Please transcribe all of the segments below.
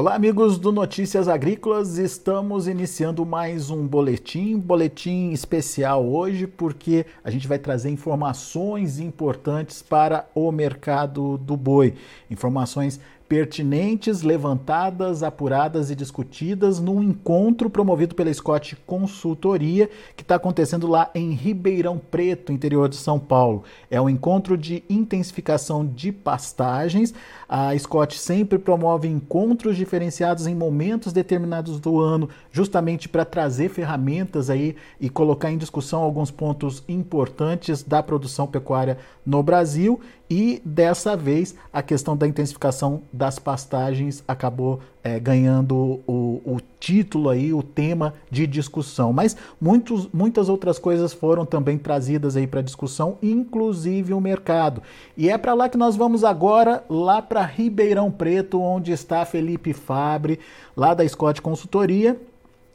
Olá, amigos do Notícias Agrícolas. Estamos iniciando mais um boletim, boletim especial hoje, porque a gente vai trazer informações importantes para o mercado do boi. Informações pertinentes, levantadas, apuradas e discutidas num encontro promovido pela Scott Consultoria, que está acontecendo lá em Ribeirão Preto, interior de São Paulo. É um encontro de intensificação de pastagens. A Scott sempre promove encontros diferenciados em momentos determinados do ano, justamente para trazer ferramentas aí e colocar em discussão alguns pontos importantes da produção pecuária no Brasil. E dessa vez a questão da intensificação das pastagens acabou é, ganhando o, o, título aí, o tema de discussão. Mas muitos, muitas outras coisas foram também trazidas aí para discussão, inclusive o mercado. E é para lá que nós vamos agora, lá para Ribeirão Preto, onde está Felipe Fabre, lá da Scott Consultoria.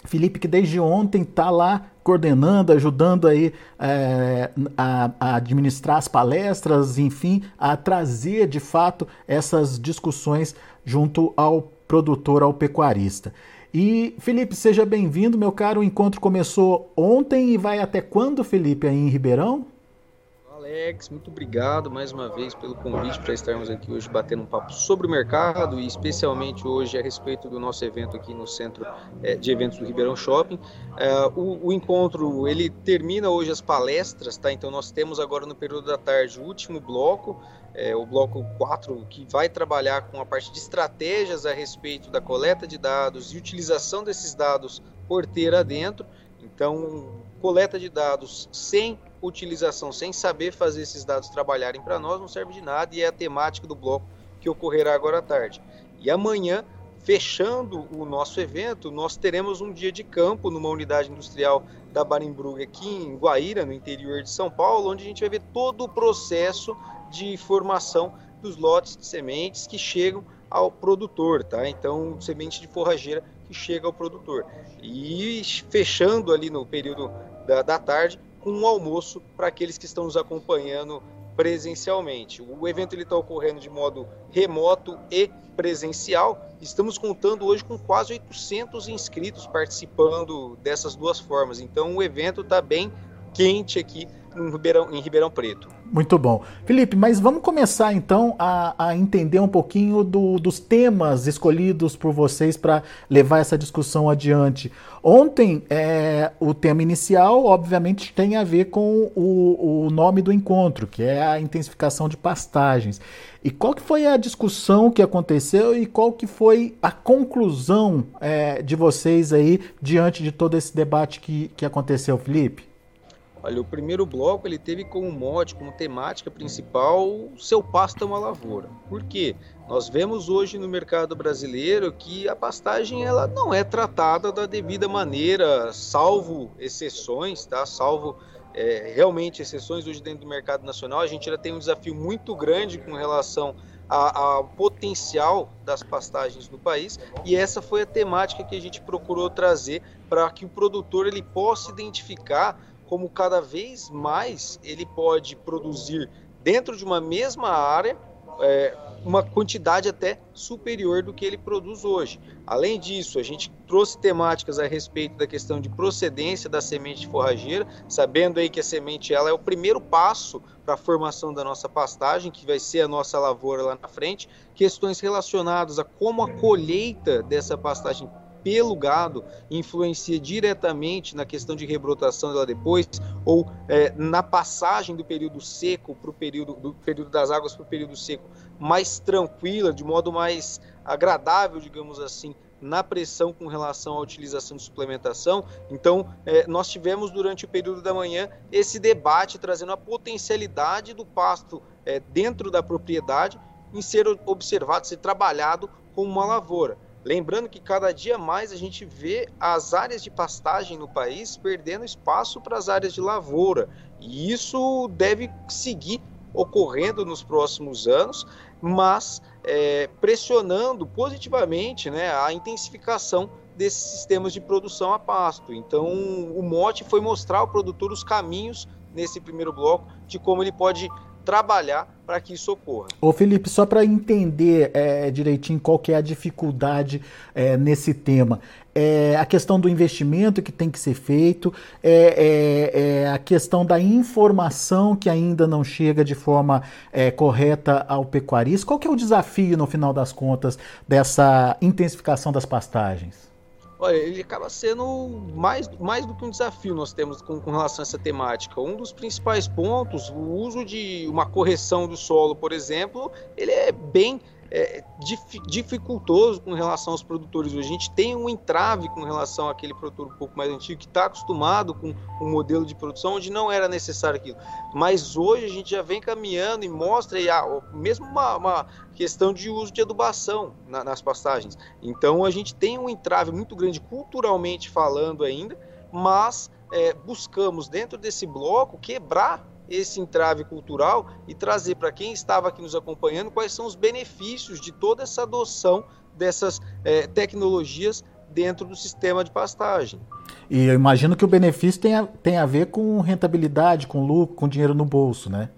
Felipe que desde ontem está lá coordenando, ajudando aí é, a, a, administrar as palestras, enfim, a trazer de fato essas discussões junto ao produtor, ao pecuarista. E Felipe, seja bem-vindo, meu caro. O encontro começou ontem e vai até quando, Felipe, aí em Ribeirão? Alex, muito obrigado mais uma vez pelo convite para estarmos aqui hoje batendo um papo sobre o mercado e especialmente hoje a respeito do nosso evento aqui no Centro é, de Eventos do Ribeirão Shopping. É, o, o, encontro ele termina hoje as palestras, tá? Então nós temos agora no período da tarde o último bloco, é, o bloco 4, que vai trabalhar com a parte de estratégias a respeito da coleta de dados e utilização desses dados porteira dentro. Então, coleta de dados sem utilização, sem saber fazer esses dados trabalharem para nós, não serve de nada e é a temática do bloco que ocorrerá agora à tarde. E amanhã, fechando o nosso evento, nós teremos um dia de campo numa unidade industrial da Barimbrug aqui em Guaíra, no interior de São Paulo, onde a gente vai ver todo o processo de formação dos lotes de sementes que chegam ao produtor, tá? Então, semente de forrageira que chega ao produtor. E fechando ali no período da, da tarde, com um almoço para aqueles que estão nos acompanhando presencialmente. O evento está ocorrendo de modo remoto e presencial. Estamos contando hoje com quase 800 inscritos participando dessas duas formas. Então o evento está bem quente aqui em Ribeirão, em Ribeirão Preto. Muito bom. Felipe, mas vamos começar então a, a entender um pouquinho do, dos temas escolhidos por vocês para levar essa discussão adiante. Ontem, é, o tema inicial, obviamente, tem a ver com o, o nome do encontro, que é a intensificação de pastagens. E qual que foi a discussão que aconteceu e qual que foi a conclusão é, de vocês aí diante de todo esse debate que, que aconteceu, Felipe? Olha, o primeiro bloco ele teve como mote, como temática principal, seu pasto é uma lavoura. Por quê? Nós vemos hoje no mercado brasileiro que a pastagem ela não é tratada da devida maneira, salvo exceções, tá? Salvo é, realmente exceções hoje dentro do mercado nacional. A gente ainda tem um desafio muito grande com relação ao potencial das pastagens no país e essa foi a temática que a gente procurou trazer para que o produtor ele possa identificar como cada vez mais ele pode produzir dentro de uma mesma área é, uma quantidade até superior do que ele produz hoje. Além disso, a gente trouxe temáticas a respeito da questão de procedência da semente forrageira, sabendo aí que a semente ela é o primeiro passo para a formação da nossa pastagem, que vai ser a nossa lavoura lá na frente, questões relacionadas a como a colheita dessa pastagem pelo gado influencia diretamente na questão de rebrotação dela depois, ou é, na passagem do período seco para o período, do período das águas para o período seco mais tranquila, de modo mais agradável, digamos assim, na pressão com relação à utilização de suplementação. Então, é, nós tivemos durante o período da manhã esse debate trazendo a potencialidade do pasto é, dentro da propriedade em ser observado, ser trabalhado como uma lavoura. Lembrando que cada dia mais a gente vê as áreas de pastagem no país perdendo espaço para as áreas de lavoura. E isso deve seguir ocorrendo nos próximos anos, mas é, pressionando positivamente né, a intensificação desses sistemas de produção a pasto. Então, o mote foi mostrar ao produtor os caminhos nesse primeiro bloco de como ele pode trabalhar para que isso ocorra. Ô Felipe, só para entender é, direitinho qual que é a dificuldade é, nesse tema, é a questão do investimento que tem que ser feito, é, é, é a questão da informação que ainda não chega de forma é, correta ao pecuarista. Qual que é o desafio, no final das contas, dessa intensificação das pastagens? Olha, ele acaba sendo mais, mais do que um desafio nós temos com, com, relação a essa temática. Um dos principais pontos, o uso de uma correção do solo, por exemplo, ele é bem é, dificultoso com relação aos produtores. A gente tem um entrave com relação àquele produtor um pouco mais antigo que está acostumado com um modelo de produção onde não era necessário aquilo. Mas hoje a gente já vem caminhando e mostra aí, ah, mesmo uma, uma, questão de uso de adubação na, nas pastagens. Então a gente tem um entrave muito grande culturalmente falando ainda, mas é, buscamos dentro desse bloco quebrar esse entrave cultural e trazer para quem estava aqui nos acompanhando quais são os benefícios de toda essa adoção dessas é, tecnologias dentro do sistema de pastagem. E eu imagino que o benefício tem a, tem a ver com rentabilidade, com lucro, com dinheiro no bolso, né?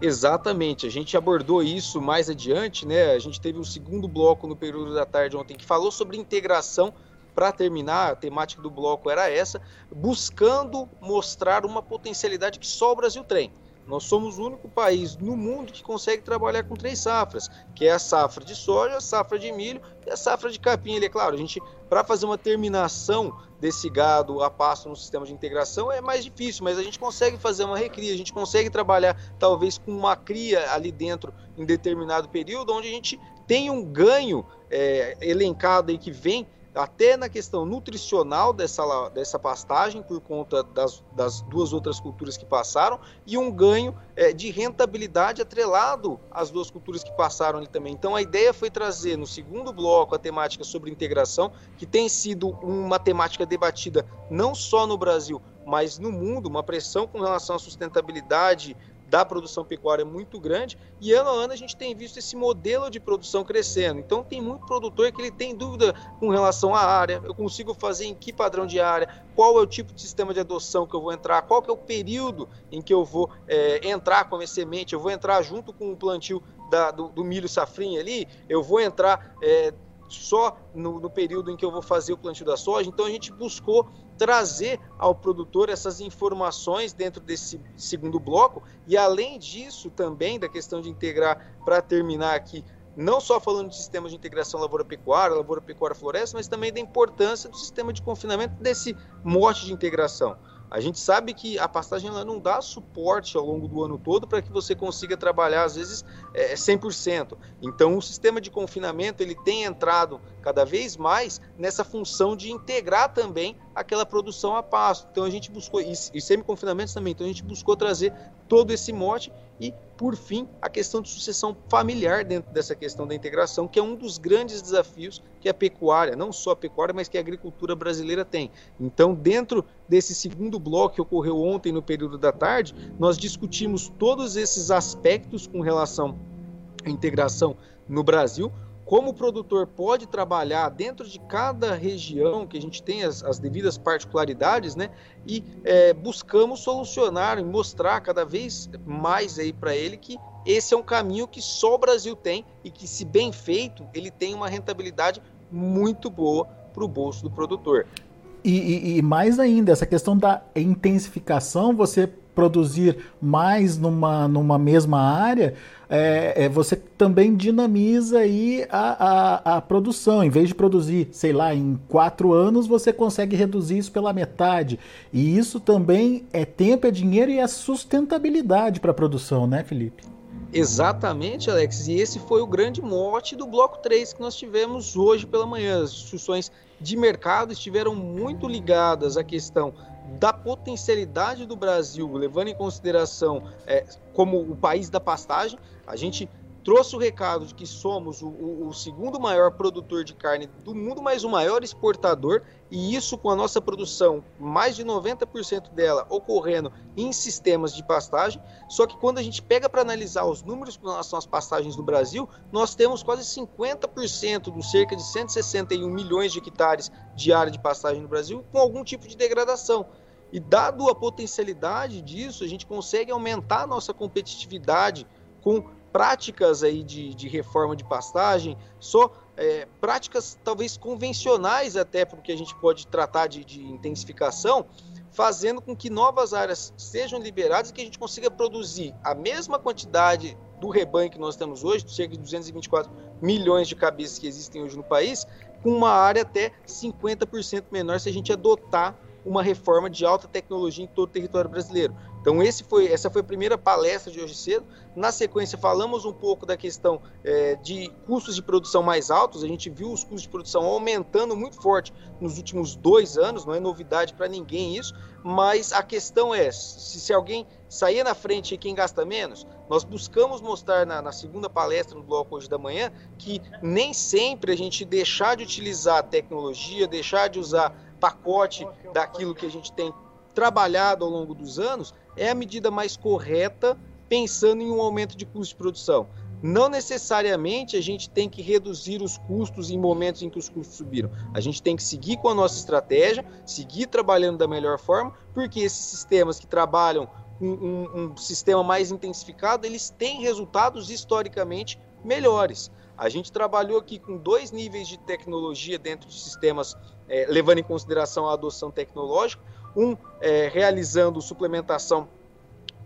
Exatamente, a gente abordou isso mais adiante, né? A gente teve um segundo bloco no período da tarde ontem que falou sobre integração para terminar, a temática do bloco era essa, buscando mostrar uma potencialidade que só o Brasil tem. Nós somos o único país no mundo que consegue trabalhar com três safras, que é a safra de soja, a safra de milho e a safra de capim. Ele é claro, a gente para fazer uma terminação desse gado a pasto no sistema de integração é mais difícil, mas a gente consegue fazer uma recria, a gente consegue trabalhar talvez com uma cria ali dentro em determinado período, onde a gente tem um ganho é, elencado aí que vem até na questão nutricional dessa, dessa pastagem, por conta das, das duas outras culturas que passaram, e um ganho é, de rentabilidade atrelado às duas culturas que passaram ali também. Então a ideia foi trazer no segundo bloco a temática sobre integração, que tem sido uma temática debatida não só no Brasil, mas no mundo, uma pressão com relação à sustentabilidade da produção pecuária muito grande e ano a ano a gente tem visto esse modelo de produção crescendo. Então tem muito produtor que ele tem dúvida com relação à área, eu consigo fazer em que padrão de área, qual é o tipo de sistema de adoção que eu vou entrar, qual que é o período em que eu vou é, entrar com a minha semente, eu vou entrar junto com o plantio da, do, do, milho safrinha ali, eu vou entrar é, só no, no, período em que eu vou fazer o plantio da soja. Então a gente buscou trazer ao produtor essas informações dentro desse segundo bloco e além disso também da questão de integrar para terminar aqui não só falando de sistemas de integração lavoura-pecuária, lavoura-pecuária-floresta, mas também da importância do sistema de confinamento desse mote de integração. A gente sabe que a pastagem ela não dá suporte ao longo do ano todo para que você consiga trabalhar, às vezes, é, 100%. Então, o sistema de confinamento ele tem entrado cada vez mais nessa função de integrar também aquela produção a pasto. Então, a gente buscou, e, e semi-confinamentos também, então a gente buscou trazer todo esse mote e, por fim, a questão de sucessão familiar dentro dessa questão da integração, que é um dos grandes desafios que a pecuária, não só a pecuária, mas que a agricultura brasileira tem. Então, dentro desse segundo bloco que ocorreu ontem no período da tarde, nós discutimos todos esses aspectos com relação à integração no Brasil, como o produtor pode trabalhar dentro de cada região, que a gente tem as, as devidas particularidades, né? E é, buscamos solucionar e mostrar cada vez mais aí para ele que esse é um caminho que só o Brasil tem e que, se bem feito, ele tem uma rentabilidade muito boa para o bolso do produtor. E, e, e, mais ainda, essa questão da intensificação, você produzir mais numa, numa mesma área, é, é, você também dinamiza aí a, a, a, produção. Em vez de produzir, sei lá, em quatro anos, você consegue reduzir isso pela metade. E isso também é tempo, é dinheiro e é sustentabilidade para a produção, né, Felipe? Exatamente, Alex. E esse foi o grande mote do bloco 3 que nós tivemos hoje pela manhã. As discussões de mercado estiveram muito ligadas à questão da potencialidade do Brasil, levando em consideração é, como o país da pastagem. A gente trouxe o recado de que somos o, o, o, segundo maior produtor de carne do mundo, mas o maior exportador, e isso com a nossa produção, mais de 90% dela ocorrendo em sistemas de pastagem. Só que quando a gente pega para analisar os números com relação às pastagens do Brasil, nós temos quase 50% dos cerca de 161 milhões de hectares de área de pastagem no Brasil com algum tipo de degradação. E dado a potencialidade disso, a gente consegue aumentar a nossa competitividade com práticas aí de, de reforma de pastagem, só é, práticas talvez convencionais até porque a gente pode tratar de, de intensificação, fazendo com que novas áreas sejam liberadas e que a gente consiga produzir a mesma quantidade do rebanho que nós temos hoje, cerca de 224 milhões de cabeças que existem hoje no país, com uma área até 50% menor se a gente adotar uma reforma de alta tecnologia em todo o território brasileiro. Então esse foi, essa foi a primeira palestra de hoje cedo. Na sequência falamos um pouco da questão é, de custos de produção mais altos. A gente viu os custos de produção aumentando muito forte nos últimos dois anos. Não é novidade para ninguém isso. Mas a questão é se, se alguém sair na frente e quem gasta menos. Nós buscamos mostrar na, na segunda palestra no bloco hoje da manhã que nem sempre a gente deixar de utilizar a tecnologia, deixar de usar pacote daquilo que a gente tem trabalhado ao longo dos anos é a medida mais correta pensando em um aumento de custo de produção. Não necessariamente a gente tem que reduzir os custos em momentos em que os custos subiram. A gente tem que seguir com a nossa estratégia, seguir trabalhando da melhor forma, porque esses sistemas que trabalham com um, um sistema mais intensificado, eles têm resultados historicamente melhores. A gente trabalhou aqui com dois níveis de tecnologia dentro de sistemas, é, levando em consideração a adoção tecnológica um é, realizando suplementação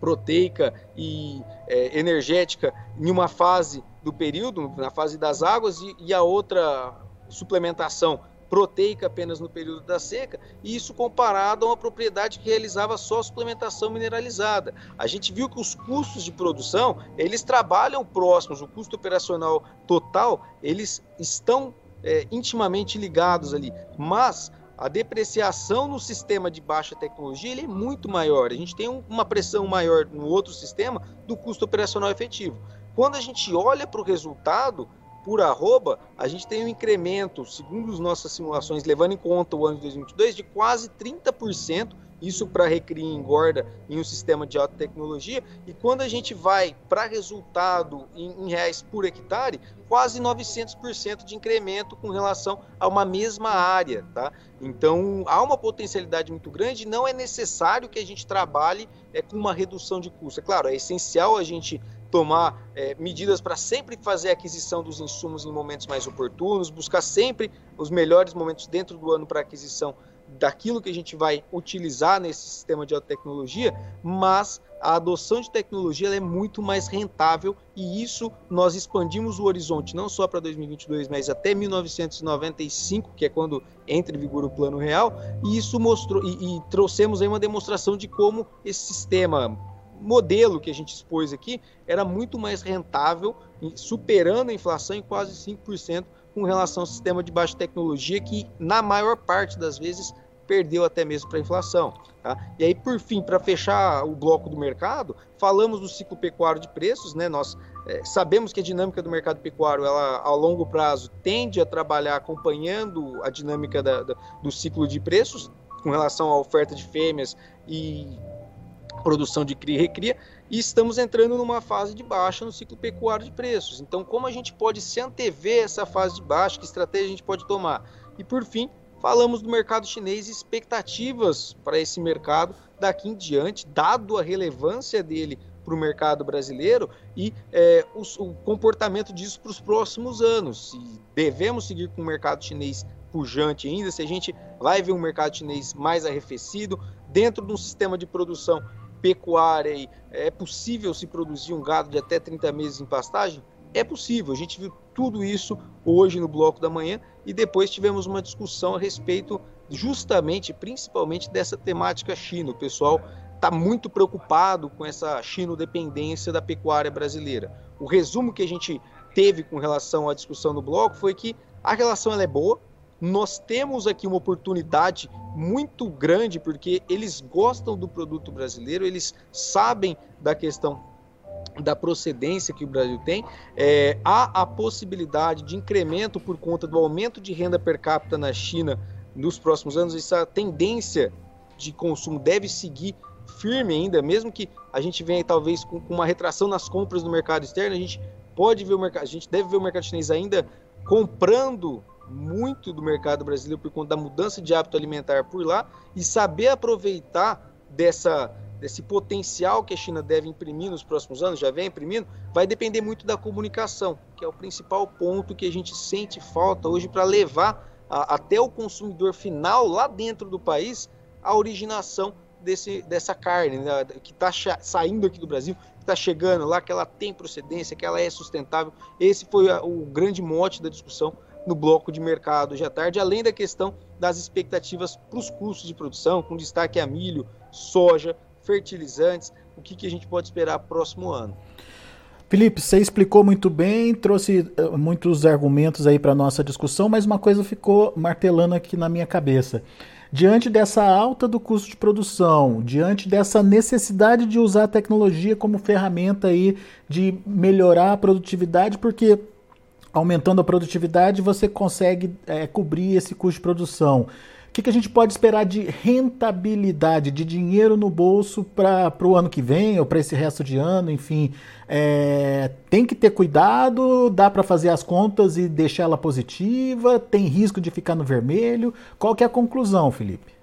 proteica e é, energética em uma fase do período, na fase das águas, e, e, a outra suplementação proteica apenas no período da seca, e isso comparado a uma propriedade que realizava só suplementação mineralizada. A gente viu que os custos de produção, eles trabalham próximos, o custo operacional total, eles estão é, intimamente ligados ali, mas a depreciação no sistema de baixa tecnologia ele é muito maior. A gente tem uma pressão maior no outro sistema do custo operacional efetivo. Quando a gente olha para o resultado por arroba, a gente tem um incremento, segundo as nossas simulações, levando em conta o ano de 2022, de quase 30% isso para recria e engorda em um sistema de alta tecnologia. E quando a gente vai para resultado em, em, reais por hectare, quase 900% de incremento com relação a uma mesma área. Tá? Então há uma potencialidade muito grande. Não é necessário que a gente trabalhe é, com uma redução de custo. É claro, é essencial a gente tomar é, medidas para sempre fazer a aquisição dos insumos em momentos mais oportunos, buscar sempre os melhores momentos dentro do ano para aquisição daquilo que a gente vai utilizar nesse sistema de tecnologia, mas a adoção de tecnologia é muito mais rentável e isso nós expandimos o horizonte não só para 2022, mas até 1995, que é quando entra em vigor o plano real, e isso mostrou e, e trouxemos aí uma demonstração de como esse sistema modelo que a gente expôs aqui era muito mais rentável, superando a inflação em quase 5% com relação ao sistema de baixa tecnologia que na maior parte das vezes perdeu até mesmo para a inflação. Tá? E aí, por fim, para fechar o bloco do mercado, falamos do ciclo pecuário de preços, né? Nós é, sabemos que a dinâmica do mercado pecuário, ela a longo prazo tende a trabalhar acompanhando a dinâmica da, da, do ciclo de preços com relação à oferta de fêmeas e produção de cria e recria, e estamos entrando numa fase de baixa no ciclo pecuário de preços. Então, como a gente pode se antever essa fase de baixa, que estratégia a gente pode tomar? E por fim, falamos do mercado chinês e expectativas para esse mercado daqui em diante, dado a relevância dele para o mercado brasileiro e é, o, o, comportamento disso para os próximos anos. Se devemos seguir com o mercado chinês pujante ainda, se a gente vai ver um mercado chinês mais arrefecido, dentro de um sistema de produção pecuária, é possível se produzir um gado de até 30 meses em pastagem? É possível, a gente viu tudo isso hoje no bloco da manhã e depois tivemos uma discussão a respeito justamente, principalmente dessa temática China. O pessoal está muito preocupado com essa chinodependência da pecuária brasileira. O resumo que a gente teve com relação à discussão no bloco foi que a relação é boa, nós temos aqui uma oportunidade muito grande porque eles gostam do produto brasileiro, eles sabem da questão da procedência que o Brasil tem, é, há a possibilidade de incremento por conta do aumento de renda per capita na China nos próximos anos. Essa tendência de consumo deve seguir firme ainda, mesmo que a gente venha talvez com, com uma retração nas compras no mercado externo, a gente pode ver o mercado, a gente deve ver o mercado chinês ainda comprando muito do mercado brasileiro por conta da mudança de hábito alimentar por lá e saber aproveitar dessa desse potencial que a China deve imprimir nos próximos anos, já vem imprimindo, vai depender muito da comunicação, que é o principal ponto que a gente sente falta hoje para levar a, até o consumidor final lá dentro do país a originação desse, dessa carne né, que está saindo aqui do Brasil, que está chegando lá, que ela tem procedência, que ela é sustentável. Esse foi a, o grande mote da discussão no bloco de mercado hoje à tarde, além da questão das expectativas para os custos de produção, com destaque a milho, soja, fertilizantes, o que, que a gente pode esperar próximo ano. Felipe, você explicou muito bem, trouxe uh, muitos argumentos aí para nossa discussão, mas uma coisa ficou martelando aqui na minha cabeça. Diante dessa alta do custo de produção, diante dessa necessidade de usar a tecnologia como ferramenta aí de melhorar a produtividade, porque aumentando a produtividade você consegue é, cobrir esse custo de produção que, que a gente pode esperar de rentabilidade, de dinheiro no bolso para o ano que vem ou para esse resto de ano, enfim. É, tem que ter cuidado, dá para fazer as contas e deixar ela positiva, tem risco de ficar no vermelho. Qual que é a conclusão, Felipe?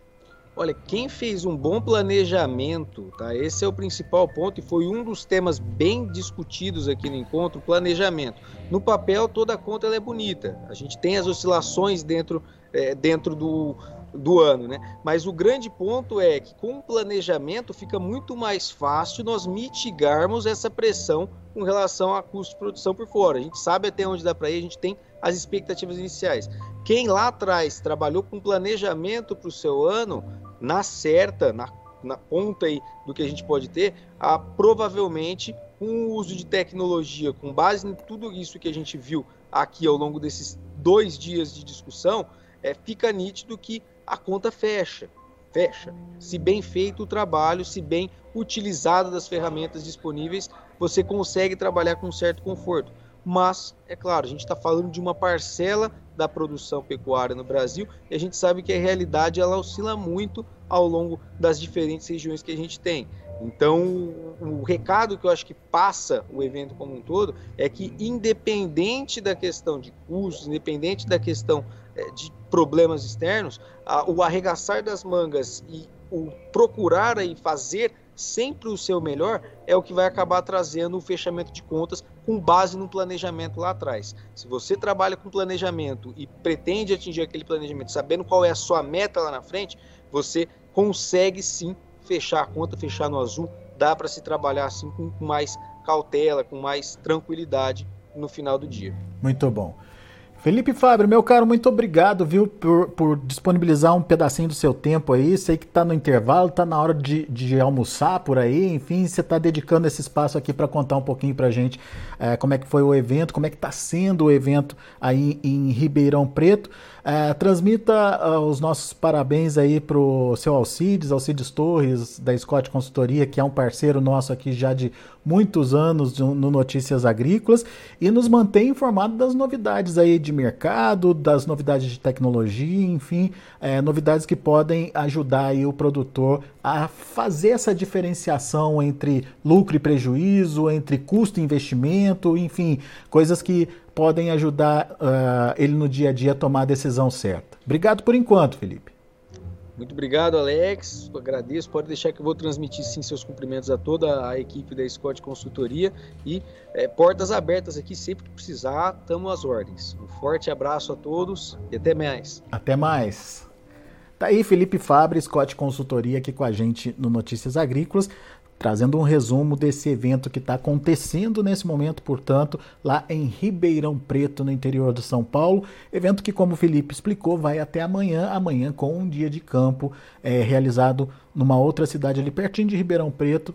Olha, quem fez um bom planejamento, tá? Esse é o principal ponto e foi um dos temas bem discutidos aqui no encontro, planejamento. No papel toda a conta é bonita. A gente tem as oscilações dentro, é, dentro do, do ano, né? Mas o grande ponto é que com o planejamento fica muito mais fácil nós mitigarmos essa pressão com relação a custo de produção por fora. A gente sabe até onde dá para ir, a gente tem as expectativas iniciais. Quem lá atrás trabalhou com planejamento para o seu ano, na certa, na, na ponta aí do que a gente pode ter, a, provavelmente com o uso de tecnologia, com base em tudo isso que a gente viu aqui ao longo desses dois dias de discussão, é, fica nítido que a conta fecha. Fecha. Se bem feito o trabalho, se bem utilizado das ferramentas disponíveis, você consegue trabalhar com certo conforto. Mas, é claro, a gente está falando de uma parcela da produção pecuária no Brasil e a gente sabe que a realidade ela oscila muito ao longo das diferentes regiões que a gente tem. Então, o recado que eu acho que passa o evento como um todo é que, independente da questão de custos, independente da questão é, de problemas externos, o arregaçar das mangas e o procurar e fazer sempre o seu melhor é o que vai acabar trazendo o fechamento de contas com base no planejamento lá atrás. Se você trabalha com planejamento e pretende atingir aquele planejamento, sabendo qual é a sua meta lá na frente, você consegue sim fechar a conta, fechar no azul. Dá para se trabalhar assim com mais cautela, com mais tranquilidade no final do dia. Muito bom. Felipe Fábio, meu caro, muito obrigado, viu, por, por disponibilizar um pedacinho do seu tempo aí. Sei que está no intervalo, está na hora de, de almoçar por aí, enfim, você está dedicando esse espaço aqui para contar um pouquinho para gente é, como é que foi o evento, como é que está sendo o evento aí em Ribeirão Preto. É, transmita uh, os nossos parabéns aí pro seu Alcides, Alcides Torres, da Scott Consultoria, que é um parceiro nosso aqui já de muitos anos no Notícias Agrícolas, e nos mantém informado das novidades aí de mercado, das novidades de tecnologia, enfim, é, novidades que podem ajudar aí o produtor a fazer essa diferenciação entre lucro e prejuízo, entre custo e investimento, enfim, coisas que podem ajudar uh, ele no dia a dia a tomar a decisão certa. Obrigado por enquanto, Felipe. Muito obrigado, Alex. Agradeço. Pode deixar que eu vou transmitir sim seus cumprimentos a toda a equipe da Scott Consultoria e é, portas abertas aqui sempre que precisar, estamos às ordens. Um forte abraço a todos e até mais. Até mais. Tá aí Felipe Fabre, Scott Consultoria aqui com a gente no Notícias Agrícolas trazendo um resumo desse evento que está acontecendo nesse momento, portanto, lá em Ribeirão Preto, no interior de São Paulo. Evento que, como o Felipe explicou, vai até amanhã, amanhã com um dia de campo é, realizado numa outra cidade ali pertinho de Ribeirão Preto,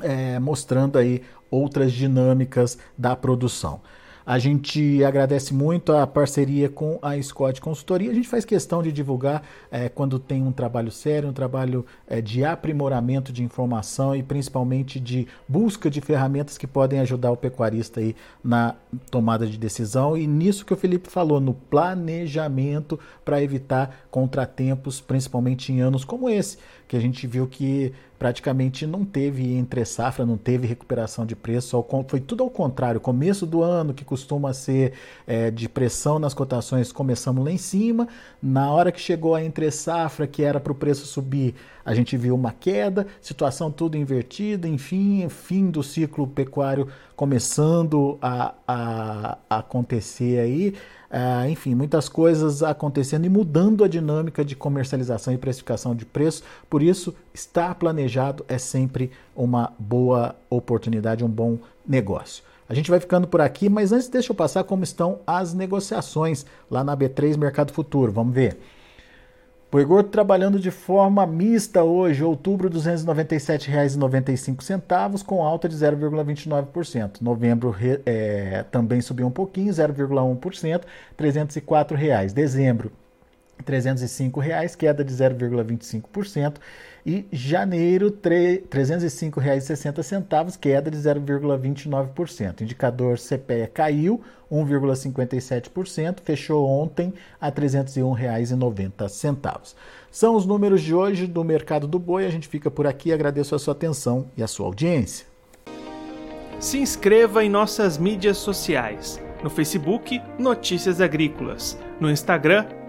é, mostrando aí outras dinâmicas da produção. A gente agradece muito a parceria com a Scott Consultoria. A gente faz questão de divulgar é, quando tem um trabalho sério, um trabalho é, de aprimoramento de informação e principalmente de busca de ferramentas que podem ajudar o pecuarista aí na tomada de decisão. E nisso que o Felipe falou, no planejamento para evitar contratempos, principalmente em anos como esse, que a gente viu que praticamente não teve entre safra, não teve recuperação de preço, foi tudo ao contrário. Começo do ano, que costuma ser é, de pressão nas cotações, começamos lá em cima. Na hora que chegou a entre safra, que era para o preço subir, a gente viu uma queda, situação tudo invertida, enfim, fim do ciclo pecuário começando a, a, a acontecer aí. Uh, enfim, muitas coisas acontecendo e mudando a dinâmica de comercialização e precificação de preço. Por isso, estar planejado é sempre uma boa oportunidade, um bom negócio. A gente vai ficando por aqui, mas antes deixa eu passar como estão as negociações lá na B3 Mercado Futuro. Vamos ver. Boi gordo trabalhando de forma mista hoje, outubro R$ 297,95, com alta de 0,29%. Novembro é, também subiu um pouquinho, 0,1%, 304 reais. Dezembro, 305 reais, queda de 0,25%. E janeiro, R$ 305,60, queda de 0,29%. Indicador CPEA caiu 1,57%, fechou ontem a R$ 301,90. São os números de hoje do mercado do boi. A gente fica por aqui. Agradeço a sua atenção e a sua audiência. Se inscreva em nossas mídias sociais. No Facebook, Notícias Agrícolas. No Instagram,